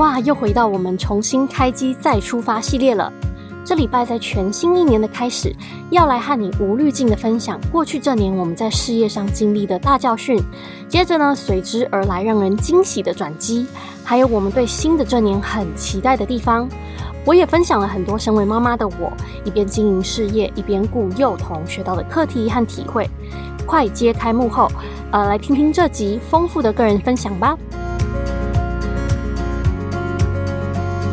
哇，又回到我们重新开机再出发系列了。这礼拜在全新一年的开始，要来和你无滤镜的分享过去这年我们在事业上经历的大教训。接着呢，随之而来让人惊喜的转机，还有我们对新的这年很期待的地方。我也分享了很多身为妈妈的我，一边经营事业，一边顾幼童学到的课题和体会。快揭开幕后，呃，来听听这集丰富的个人分享吧。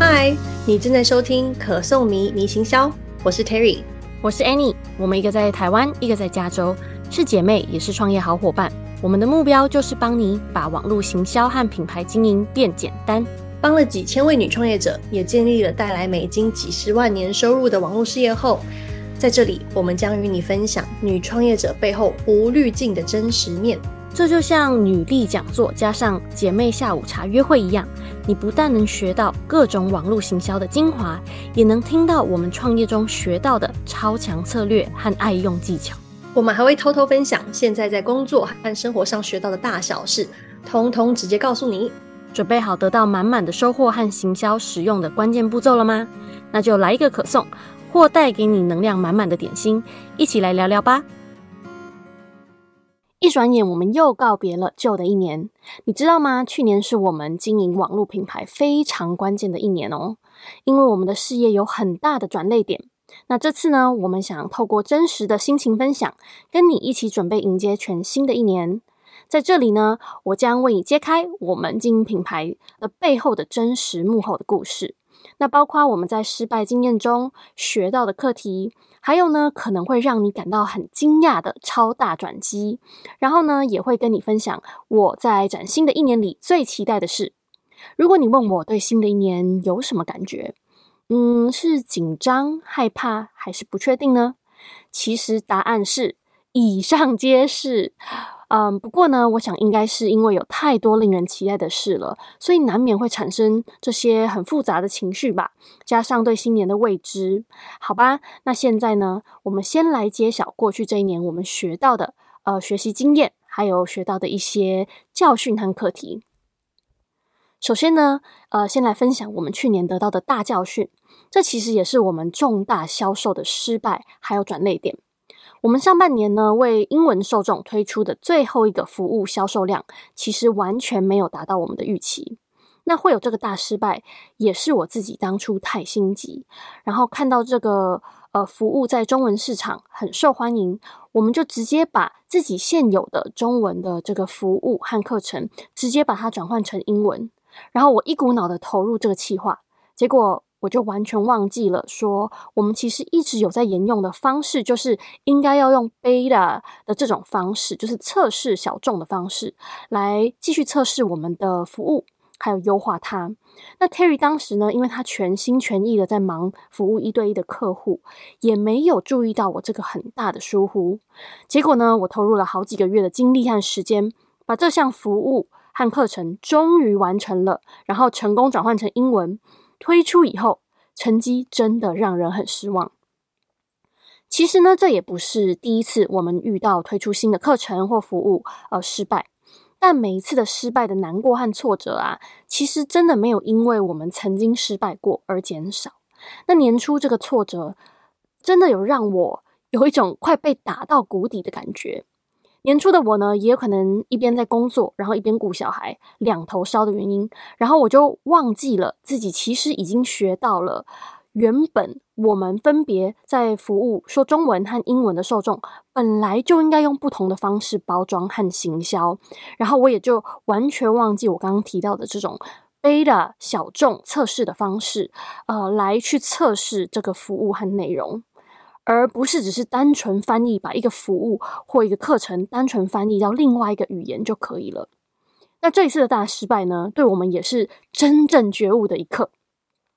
嗨，你正在收听可颂迷迷行销，我是 Terry，我是 Annie，我们一个在台湾，一个在加州，是姐妹，也是创业好伙伴。我们的目标就是帮你把网络行销和品牌经营变简单，帮了几千位女创业者，也建立了带来美金几十万年收入的网络事业后。在这里，我们将与你分享女创业者背后无滤镜的真实面。这就像女力讲座加上姐妹下午茶约会一样，你不但能学到各种网络行销的精华，也能听到我们创业中学到的超强策略和爱用技巧。我们还会偷偷分享现在在工作和生活上学到的大小事，通通直接告诉你。准备好得到满满的收获和行销实用的关键步骤了吗？那就来一个可颂。或带给你能量满满的点心，一起来聊聊吧。一转眼，我们又告别了旧的一年。你知道吗？去年是我们经营网络品牌非常关键的一年哦，因为我们的事业有很大的转捩点。那这次呢，我们想透过真实的心情分享，跟你一起准备迎接全新的一年。在这里呢，我将为你揭开我们经营品牌的背后的真实幕后的故事。那包括我们在失败经验中学到的课题，还有呢，可能会让你感到很惊讶的超大转机。然后呢，也会跟你分享我在崭新的一年里最期待的事。如果你问我对新的一年有什么感觉，嗯，是紧张、害怕还是不确定呢？其实答案是以上皆是。嗯，不过呢，我想应该是因为有太多令人期待的事了，所以难免会产生这些很复杂的情绪吧。加上对新年的未知，好吧。那现在呢，我们先来揭晓过去这一年我们学到的呃学习经验，还有学到的一些教训和课题。首先呢，呃，先来分享我们去年得到的大教训，这其实也是我们重大销售的失败还有转泪点。我们上半年呢，为英文受众推出的最后一个服务销售量，其实完全没有达到我们的预期。那会有这个大失败，也是我自己当初太心急，然后看到这个呃服务在中文市场很受欢迎，我们就直接把自己现有的中文的这个服务和课程，直接把它转换成英文，然后我一股脑的投入这个企划，结果。我就完全忘记了说，我们其实一直有在沿用的方式，就是应该要用 beta 的这种方式，就是测试小众的方式，来继续测试我们的服务，还有优化它。那 Terry 当时呢，因为他全心全意的在忙服务一对一的客户，也没有注意到我这个很大的疏忽。结果呢，我投入了好几个月的精力和时间，把这项服务和课程终于完成了，然后成功转换成英文。推出以后，成绩真的让人很失望。其实呢，这也不是第一次我们遇到推出新的课程或服务而失败，但每一次的失败的难过和挫折啊，其实真的没有因为我们曾经失败过而减少。那年初这个挫折，真的有让我有一种快被打到谷底的感觉。年初的我呢，也有可能一边在工作，然后一边顾小孩，两头烧的原因，然后我就忘记了自己其实已经学到了，原本我们分别在服务说中文和英文的受众，本来就应该用不同的方式包装和行销，然后我也就完全忘记我刚刚提到的这种 beta 小众测试的方式，呃，来去测试这个服务和内容。而不是只是单纯翻译，把一个服务或一个课程单纯翻译到另外一个语言就可以了。那这一次的大失败呢，对我们也是真正觉悟的一刻。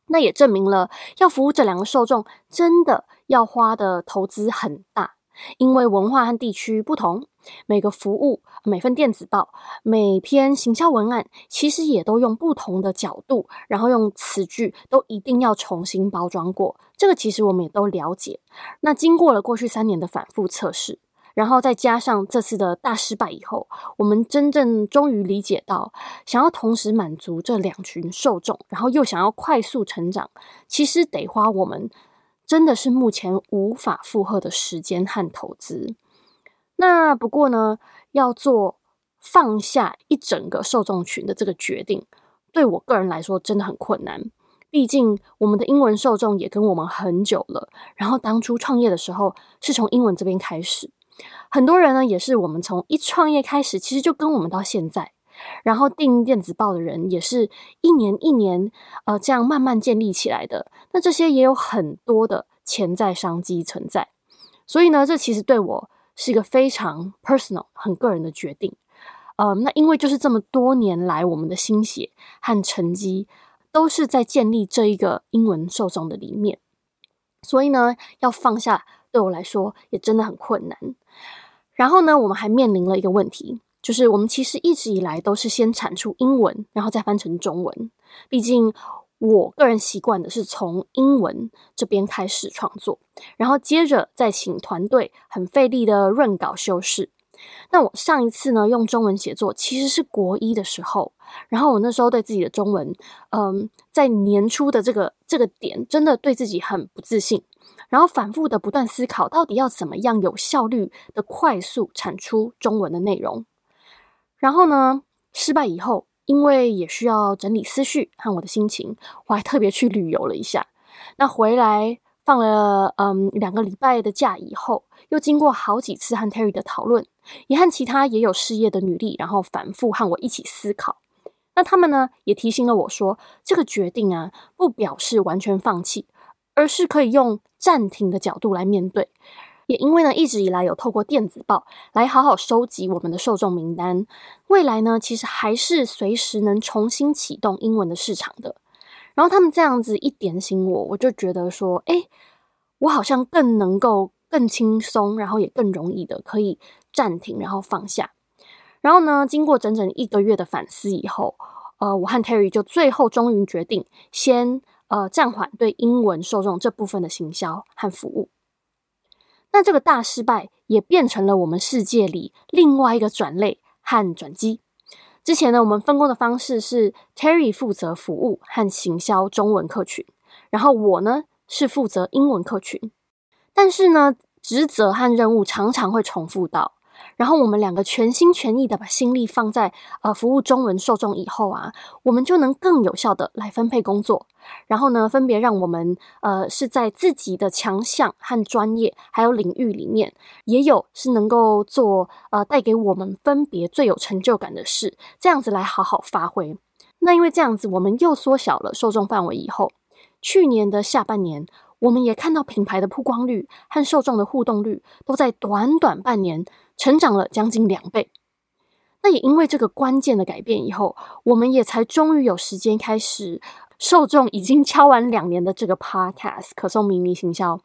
那也证明了，要服务这两个受众，真的要花的投资很大。因为文化和地区不同，每个服务、每份电子报、每篇行销文案，其实也都用不同的角度，然后用词句都一定要重新包装过。这个其实我们也都了解。那经过了过去三年的反复测试，然后再加上这次的大失败以后，我们真正终于理解到，想要同时满足这两群受众，然后又想要快速成长，其实得花我们真的是目前无法负荷的时间和投资。那不过呢，要做放下一整个受众群的这个决定，对我个人来说真的很困难。毕竟我们的英文受众也跟我们很久了，然后当初创业的时候是从英文这边开始。很多人呢，也是我们从一创业开始，其实就跟我们到现在，然后订电子报的人也是一年一年，呃，这样慢慢建立起来的。那这些也有很多的潜在商机存在，所以呢，这其实对我是一个非常 personal、很个人的决定。呃，那因为就是这么多年来，我们的心血和成绩都是在建立这一个英文受众的里面，所以呢，要放下。对我来说也真的很困难。然后呢，我们还面临了一个问题，就是我们其实一直以来都是先产出英文，然后再翻成中文。毕竟我个人习惯的是从英文这边开始创作，然后接着再请团队很费力的润稿修饰。那我上一次呢，用中文写作其实是国一的时候，然后我那时候对自己的中文，嗯，在年初的这个这个点，真的对自己很不自信。然后反复的不断思考，到底要怎么样有效率的快速产出中文的内容。然后呢，失败以后，因为也需要整理思绪和我的心情，我还特别去旅游了一下。那回来放了嗯两个礼拜的假以后，又经过好几次和 Terry 的讨论，也和其他也有事业的女力，然后反复和我一起思考。那他们呢，也提醒了我说，这个决定啊，不表示完全放弃。而是可以用暂停的角度来面对，也因为呢，一直以来有透过电子报来好好收集我们的受众名单，未来呢，其实还是随时能重新启动英文的市场的。然后他们这样子一点醒我，我就觉得说，诶，我好像更能够更轻松，然后也更容易的可以暂停，然后放下。然后呢，经过整整一个月的反思以后，呃，我和 Terry 就最后终于决定先。呃，暂缓对英文受众这部分的行销和服务。那这个大失败也变成了我们世界里另外一个转类和转机。之前呢，我们分工的方式是 Terry 负责服务和行销中文客群，然后我呢是负责英文客群。但是呢，职责和任务常常会重复到。然后我们两个全心全意的把心力放在呃服务中文受众以后啊，我们就能更有效的来分配工作。然后呢，分别让我们呃是在自己的强项和专业还有领域里面，也有是能够做呃带给我们分别最有成就感的事，这样子来好好发挥。那因为这样子，我们又缩小了受众范围以后，去年的下半年，我们也看到品牌的曝光率和受众的互动率都在短短半年。成长了将近两倍，那也因为这个关键的改变以后，我们也才终于有时间开始受众已经敲完两年的这个 Podcast 可颂咪咪行销。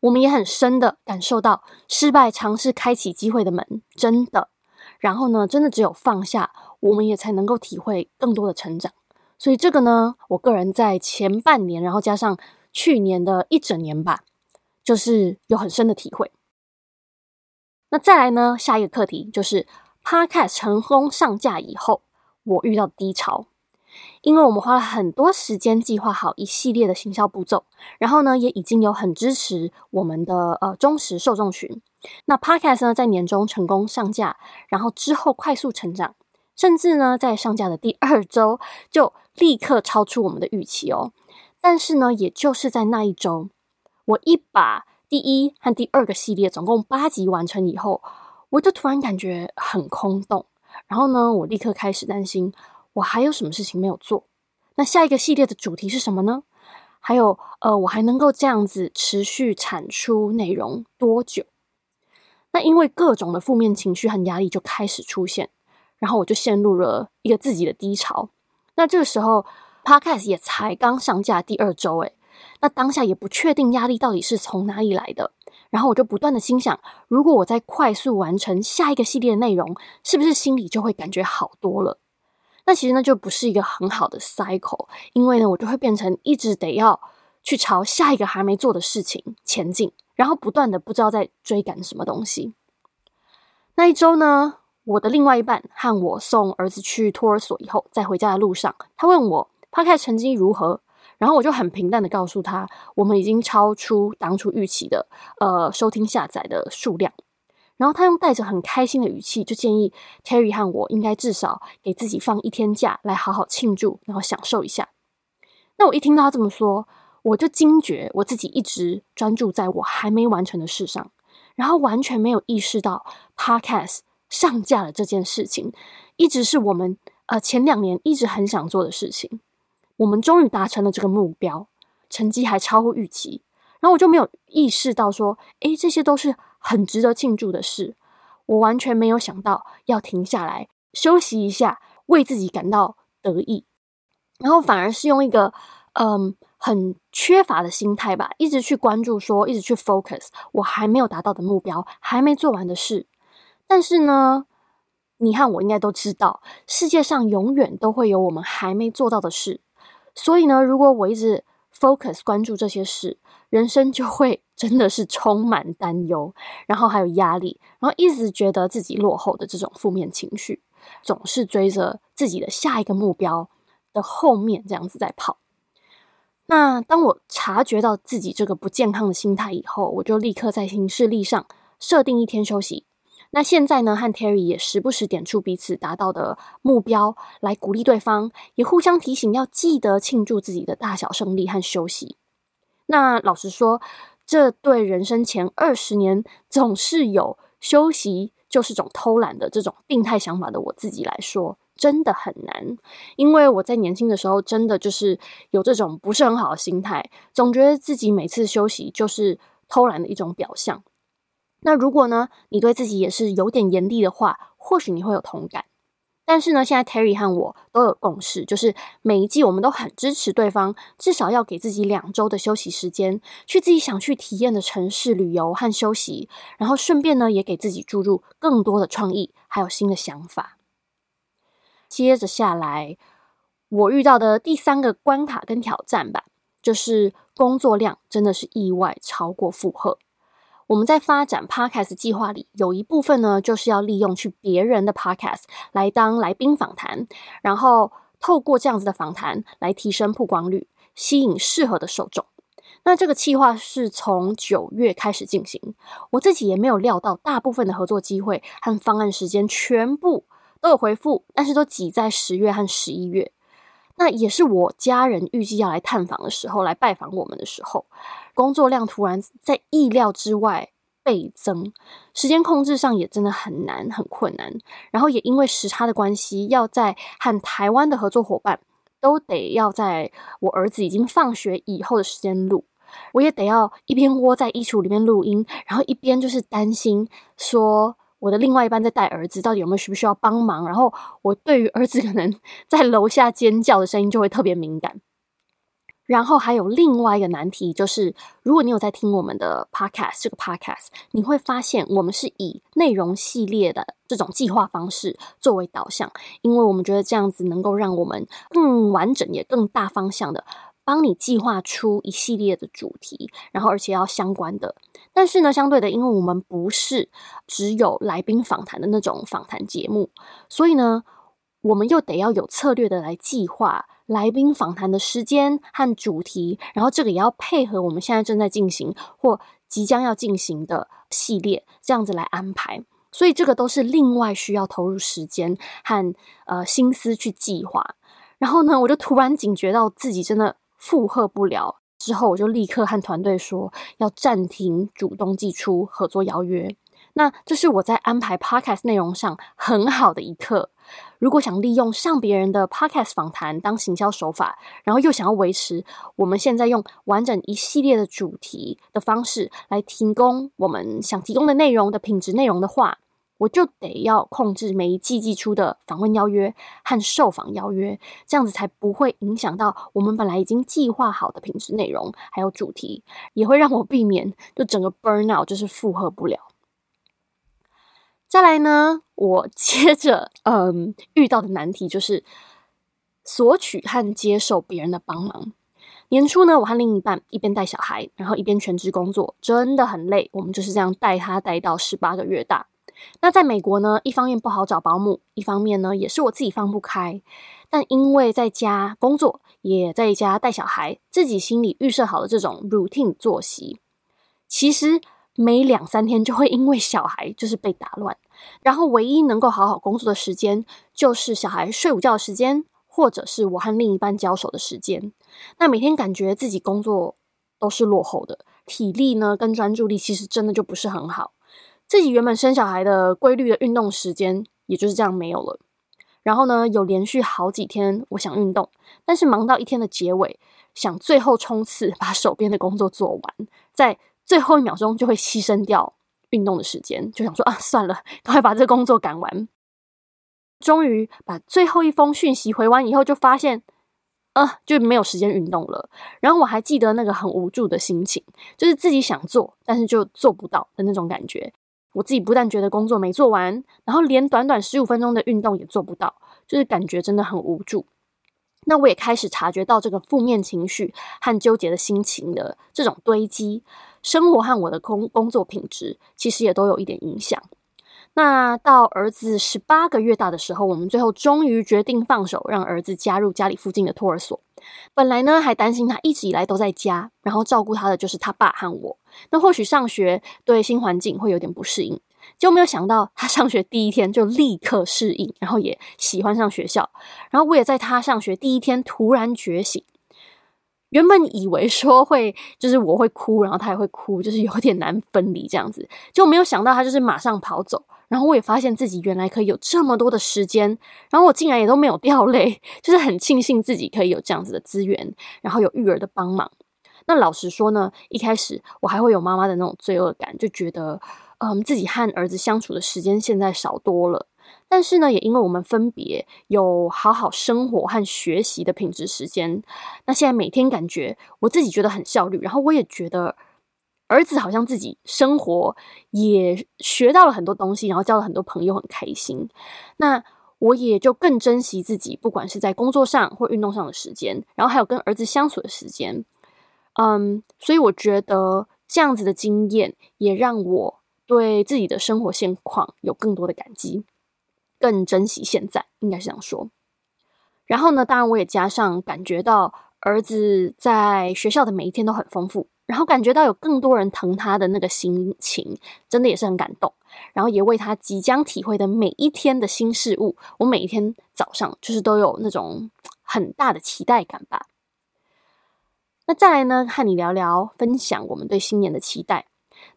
我们也很深的感受到，失败尝试开启机会的门，真的。然后呢，真的只有放下，我们也才能够体会更多的成长。所以这个呢，我个人在前半年，然后加上去年的一整年吧，就是有很深的体会。那再来呢？下一个课题就是 Podcast 成功上架以后，我遇到低潮，因为我们花了很多时间计划好一系列的行销步骤，然后呢，也已经有很支持我们的呃忠实受众群。那 Podcast 呢，在年中成功上架，然后之后快速成长，甚至呢，在上架的第二周就立刻超出我们的预期哦。但是呢，也就是在那一周，我一把。第一和第二个系列总共八集完成以后，我就突然感觉很空洞。然后呢，我立刻开始担心，我还有什么事情没有做？那下一个系列的主题是什么呢？还有，呃，我还能够这样子持续产出内容多久？那因为各种的负面情绪和压力就开始出现，然后我就陷入了一个自己的低潮。那这个时候，Podcast 也才刚上架第二周，诶。那当下也不确定压力到底是从哪里来的，然后我就不断的心想，如果我在快速完成下一个系列的内容，是不是心里就会感觉好多了？那其实呢，就不是一个很好的 cycle，因为呢，我就会变成一直得要去朝下一个还没做的事情前进，然后不断的不知道在追赶什么东西。那一周呢，我的另外一半和我送儿子去托儿所以后，在回家的路上，他问我 p o d 成绩如何，然后我就很平淡的告诉他，我们已经超出当初预期的呃收听下载的数量。然后他用带着很开心的语气，就建议 Terry 和我应该至少给自己放一天假，来好好庆祝，然后享受一下。那我一听到他这么说，我就惊觉我自己一直专注在我还没完成的事上，然后完全没有意识到 Podcast 上架了这件事情，一直是我们呃前两年一直很想做的事情。我们终于达成了这个目标，成绩还超乎预期。然后我就没有意识到说，诶，这些都是。很值得庆祝的事，我完全没有想到要停下来休息一下，为自己感到得意，然后反而是用一个嗯很缺乏的心态吧，一直去关注说，一直去 focus 我还没有达到的目标，还没做完的事。但是呢，你和我应该都知道，世界上永远都会有我们还没做到的事。所以呢，如果我一直 focus 关注这些事，人生就会。真的是充满担忧，然后还有压力，然后一直觉得自己落后的这种负面情绪，总是追着自己的下一个目标的后面这样子在跑。那当我察觉到自己这个不健康的心态以后，我就立刻在行事历上设定一天休息。那现在呢，和 Terry 也时不时点出彼此达到的目标，来鼓励对方，也互相提醒要记得庆祝自己的大小胜利和休息。那老实说，这对人生前二十年总是有休息就是种偷懒的这种病态想法的我自己来说，真的很难。因为我在年轻的时候，真的就是有这种不是很好的心态，总觉得自己每次休息就是偷懒的一种表象。那如果呢，你对自己也是有点严厉的话，或许你会有同感。但是呢，现在 Terry 和我都有共识，就是每一季我们都很支持对方，至少要给自己两周的休息时间，去自己想去体验的城市旅游和休息，然后顺便呢，也给自己注入更多的创意，还有新的想法。接着下来，我遇到的第三个关卡跟挑战吧，就是工作量真的是意外超过负荷。我们在发展 Podcast 计划里，有一部分呢，就是要利用去别人的 Podcast 来当来宾访谈，然后透过这样子的访谈来提升曝光率，吸引适合的受众。那这个计划是从九月开始进行，我自己也没有料到，大部分的合作机会和方案时间全部都有回复，但是都挤在十月和十一月。那也是我家人预计要来探访的时候，来拜访我们的时候，工作量突然在意料之外倍增，时间控制上也真的很难，很困难。然后也因为时差的关系，要在和台湾的合作伙伴都得要在我儿子已经放学以后的时间录，我也得要一边窝在衣橱里面录音，然后一边就是担心说。我的另外一半在带儿子，到底有没有需不需要帮忙？然后我对于儿子可能在楼下尖叫的声音就会特别敏感。然后还有另外一个难题，就是如果你有在听我们的 podcast 这个 podcast，你会发现我们是以内容系列的这种计划方式作为导向，因为我们觉得这样子能够让我们更完整也更大方向的。帮你计划出一系列的主题，然后而且要相关的。但是呢，相对的，因为我们不是只有来宾访谈的那种访谈节目，所以呢，我们又得要有策略的来计划来宾访谈的时间和主题，然后这个也要配合我们现在正在进行或即将要进行的系列，这样子来安排。所以这个都是另外需要投入时间和呃心思去计划。然后呢，我就突然警觉到自己真的。负荷不了之后，我就立刻和团队说要暂停主动寄出合作邀约。那这是我在安排 Podcast 内容上很好的一课。如果想利用上别人的 Podcast 访谈当行销手法，然后又想要维持我们现在用完整一系列的主题的方式来提供我们想提供的内容的品质内容的话，我就得要控制每一季寄出的访问邀约和受访邀约，这样子才不会影响到我们本来已经计划好的品质内容还有主题，也会让我避免就整个 burnout 就是负荷不了。再来呢，我接着嗯遇到的难题就是索取和接受别人的帮忙。年初呢，我和另一半一边带小孩，然后一边全职工作，真的很累。我们就是这样带他带到十八个月大。那在美国呢，一方面不好找保姆，一方面呢也是我自己放不开。但因为在家工作，也在家带小孩，自己心里预设好了这种 routine 作息，其实每两三天就会因为小孩就是被打乱，然后唯一能够好好工作的时间，就是小孩睡午觉的时间，或者是我和另一半交手的时间。那每天感觉自己工作都是落后的，体力呢跟专注力其实真的就不是很好。自己原本生小孩的规律的运动时间，也就是这样没有了。然后呢，有连续好几天我想运动，但是忙到一天的结尾，想最后冲刺把手边的工作做完，在最后一秒钟就会牺牲掉运动的时间，就想说啊，算了，赶快把这工作赶完。终于把最后一封讯息回完以后，就发现，啊，就没有时间运动了。然后我还记得那个很无助的心情，就是自己想做，但是就做不到的那种感觉。我自己不但觉得工作没做完，然后连短短十五分钟的运动也做不到，就是感觉真的很无助。那我也开始察觉到这个负面情绪和纠结的心情的这种堆积，生活和我的工工作品质其实也都有一点影响。那到儿子十八个月大的时候，我们最后终于决定放手，让儿子加入家里附近的托儿所。本来呢，还担心他一直以来都在家，然后照顾他的就是他爸和我。那或许上学对新环境会有点不适应，就没有想到他上学第一天就立刻适应，然后也喜欢上学校。然后我也在他上学第一天突然觉醒。原本以为说会就是我会哭，然后他也会哭，就是有点难分离这样子，就没有想到他就是马上跑走。然后我也发现自己原来可以有这么多的时间，然后我竟然也都没有掉泪，就是很庆幸自己可以有这样子的资源，然后有育儿的帮忙。那老实说呢，一开始我还会有妈妈的那种罪恶感，就觉得嗯自己和儿子相处的时间现在少多了。但是呢，也因为我们分别有好好生活和学习的品质时间，那现在每天感觉我自己觉得很效率，然后我也觉得。儿子好像自己生活也学到了很多东西，然后交了很多朋友，很开心。那我也就更珍惜自己，不管是在工作上或运动上的时间，然后还有跟儿子相处的时间。嗯，所以我觉得这样子的经验也让我对自己的生活现况有更多的感激，更珍惜现在，应该是这样说。然后呢，当然我也加上感觉到儿子在学校的每一天都很丰富。然后感觉到有更多人疼他的那个心情，真的也是很感动。然后也为他即将体会的每一天的新事物，我每一天早上就是都有那种很大的期待感吧。那再来呢，和你聊聊分享我们对新年的期待。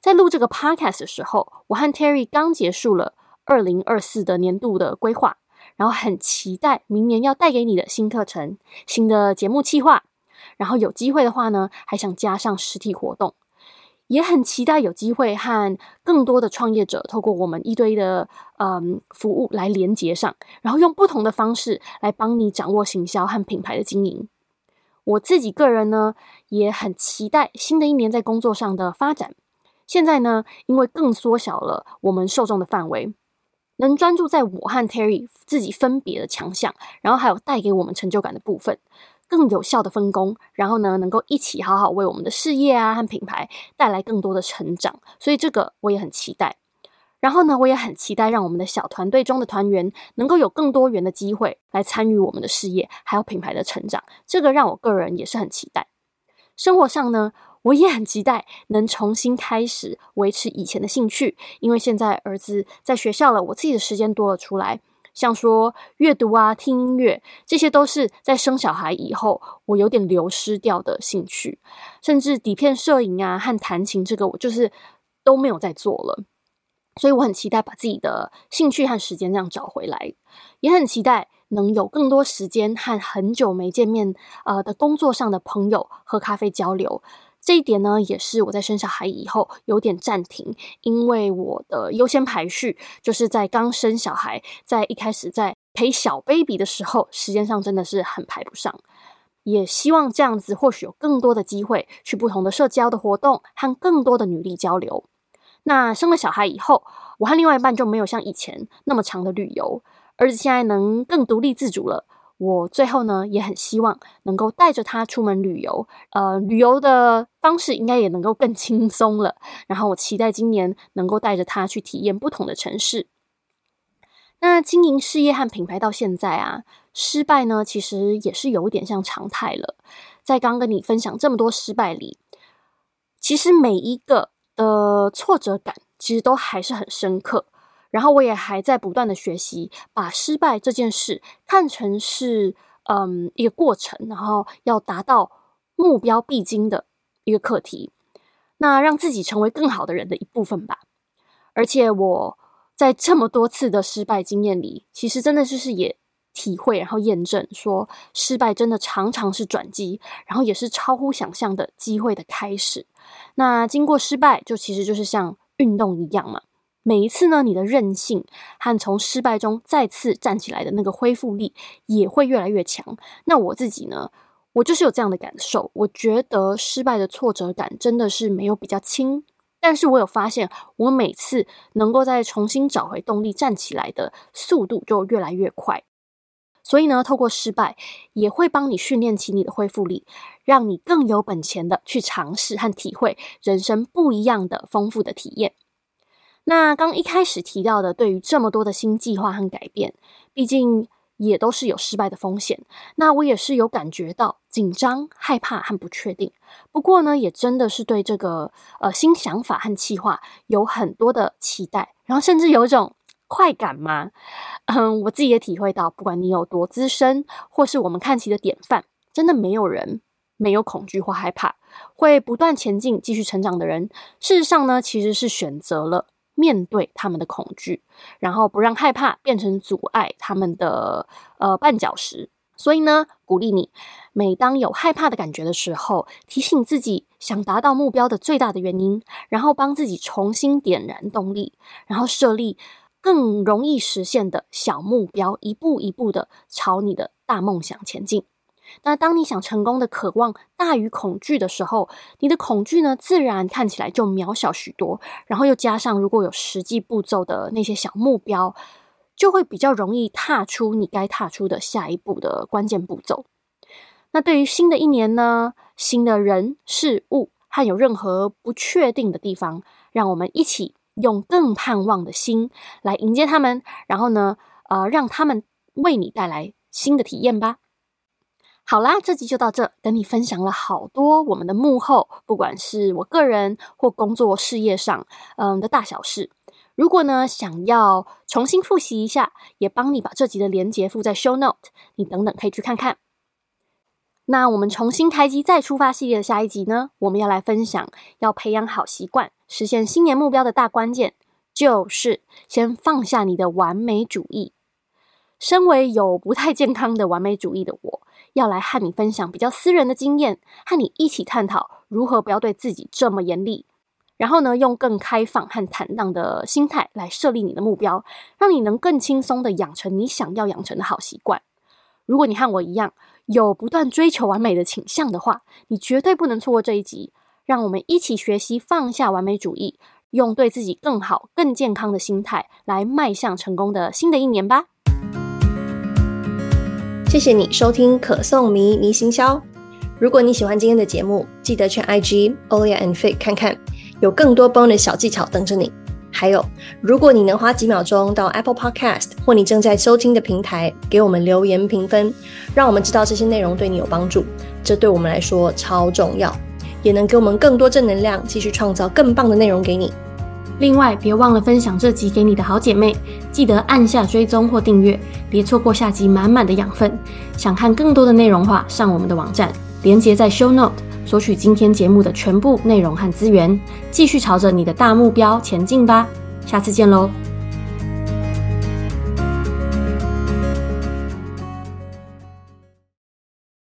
在录这个 podcast 的时候，我和 Terry 刚结束了二零二四的年度的规划，然后很期待明年要带给你的新课程、新的节目计划。然后有机会的话呢，还想加上实体活动，也很期待有机会和更多的创业者透过我们一对一的嗯服务来连接上，然后用不同的方式来帮你掌握行销和品牌的经营。我自己个人呢，也很期待新的一年在工作上的发展。现在呢，因为更缩小了我们受众的范围，能专注在我和 Terry 自己分别的强项，然后还有带给我们成就感的部分。更有效的分工，然后呢，能够一起好好为我们的事业啊和品牌带来更多的成长，所以这个我也很期待。然后呢，我也很期待让我们的小团队中的团员能够有更多元的机会来参与我们的事业，还有品牌的成长，这个让我个人也是很期待。生活上呢，我也很期待能重新开始维持以前的兴趣，因为现在儿子在学校了，我自己的时间多了出来。像说阅读啊、听音乐，这些都是在生小孩以后我有点流失掉的兴趣，甚至底片摄影啊和弹琴，这个我就是都没有在做了。所以我很期待把自己的兴趣和时间这样找回来，也很期待能有更多时间和很久没见面呃的工作上的朋友喝咖啡交流。这一点呢，也是我在生小孩以后有点暂停，因为我的优先排序就是在刚生小孩，在一开始在陪小 baby 的时候，时间上真的是很排不上。也希望这样子，或许有更多的机会去不同的社交的活动，和更多的女力交流。那生了小孩以后，我和另外一半就没有像以前那么长的旅游，儿子现在能更独立自主了。我最后呢也很希望能够带着他出门旅游，呃，旅游的方式应该也能够更轻松了。然后我期待今年能够带着他去体验不同的城市。那经营事业和品牌到现在啊，失败呢其实也是有点像常态了。在刚跟你分享这么多失败里，其实每一个的挫折感其实都还是很深刻。然后我也还在不断的学习，把失败这件事看成是嗯一个过程，然后要达到目标必经的一个课题，那让自己成为更好的人的一部分吧。而且我在这么多次的失败经验里，其实真的就是也体会，然后验证说，失败真的常常是转机，然后也是超乎想象的机会的开始。那经过失败，就其实就是像运动一样嘛。每一次呢，你的韧性和从失败中再次站起来的那个恢复力也会越来越强。那我自己呢，我就是有这样的感受。我觉得失败的挫折感真的是没有比较轻，但是我有发现，我每次能够再重新找回动力站起来的速度就越来越快。所以呢，透过失败也会帮你训练起你的恢复力，让你更有本钱的去尝试和体会人生不一样的丰富的体验。那刚一开始提到的，对于这么多的新计划和改变，毕竟也都是有失败的风险。那我也是有感觉到紧张、害怕和不确定。不过呢，也真的是对这个呃新想法和计划有很多的期待，然后甚至有一种快感嘛。嗯，我自己也体会到，不管你有多资深，或是我们看齐的典范，真的没有人没有恐惧或害怕，会不断前进、继续成长的人，事实上呢，其实是选择了。面对他们的恐惧，然后不让害怕变成阻碍他们的呃绊脚石。所以呢，鼓励你，每当有害怕的感觉的时候，提醒自己想达到目标的最大的原因，然后帮自己重新点燃动力，然后设立更容易实现的小目标，一步一步的朝你的大梦想前进。那当你想成功的渴望大于恐惧的时候，你的恐惧呢，自然看起来就渺小许多。然后又加上如果有实际步骤的那些小目标，就会比较容易踏出你该踏出的下一步的关键步骤。那对于新的一年呢，新的人事物和有任何不确定的地方，让我们一起用更盼望的心来迎接他们，然后呢，呃，让他们为你带来新的体验吧。好啦，这集就到这，跟你分享了好多我们的幕后，不管是我个人或工作事业上，嗯的大小事。如果呢想要重新复习一下，也帮你把这集的连结附在 show note，你等等可以去看看。那我们重新开机再出发系列的下一集呢，我们要来分享要培养好习惯，实现新年目标的大关键，就是先放下你的完美主义。身为有不太健康的完美主义的我。要来和你分享比较私人的经验，和你一起探讨如何不要对自己这么严厉，然后呢，用更开放和坦荡的心态来设立你的目标，让你能更轻松地养成你想要养成的好习惯。如果你和我一样有不断追求完美的倾向的话，你绝对不能错过这一集。让我们一起学习放下完美主义，用对自己更好、更健康的心态来迈向成功的新的一年吧。谢谢你收听可颂迷迷行销。如果你喜欢今天的节目，记得去 IG Olia and Fit 看看，有更多 bonus 小技巧等着你。还有，如果你能花几秒钟到 Apple Podcast 或你正在收听的平台给我们留言评分，让我们知道这些内容对你有帮助，这对我们来说超重要，也能给我们更多正能量，继续创造更棒的内容给你。另外，别忘了分享这集给你的好姐妹，记得按下追踪或订阅，别错过下集满满的养分。想看更多的内容话，上我们的网站，连接在 Show Note，索取今天节目的全部内容和资源，继续朝着你的大目标前进吧。下次见喽！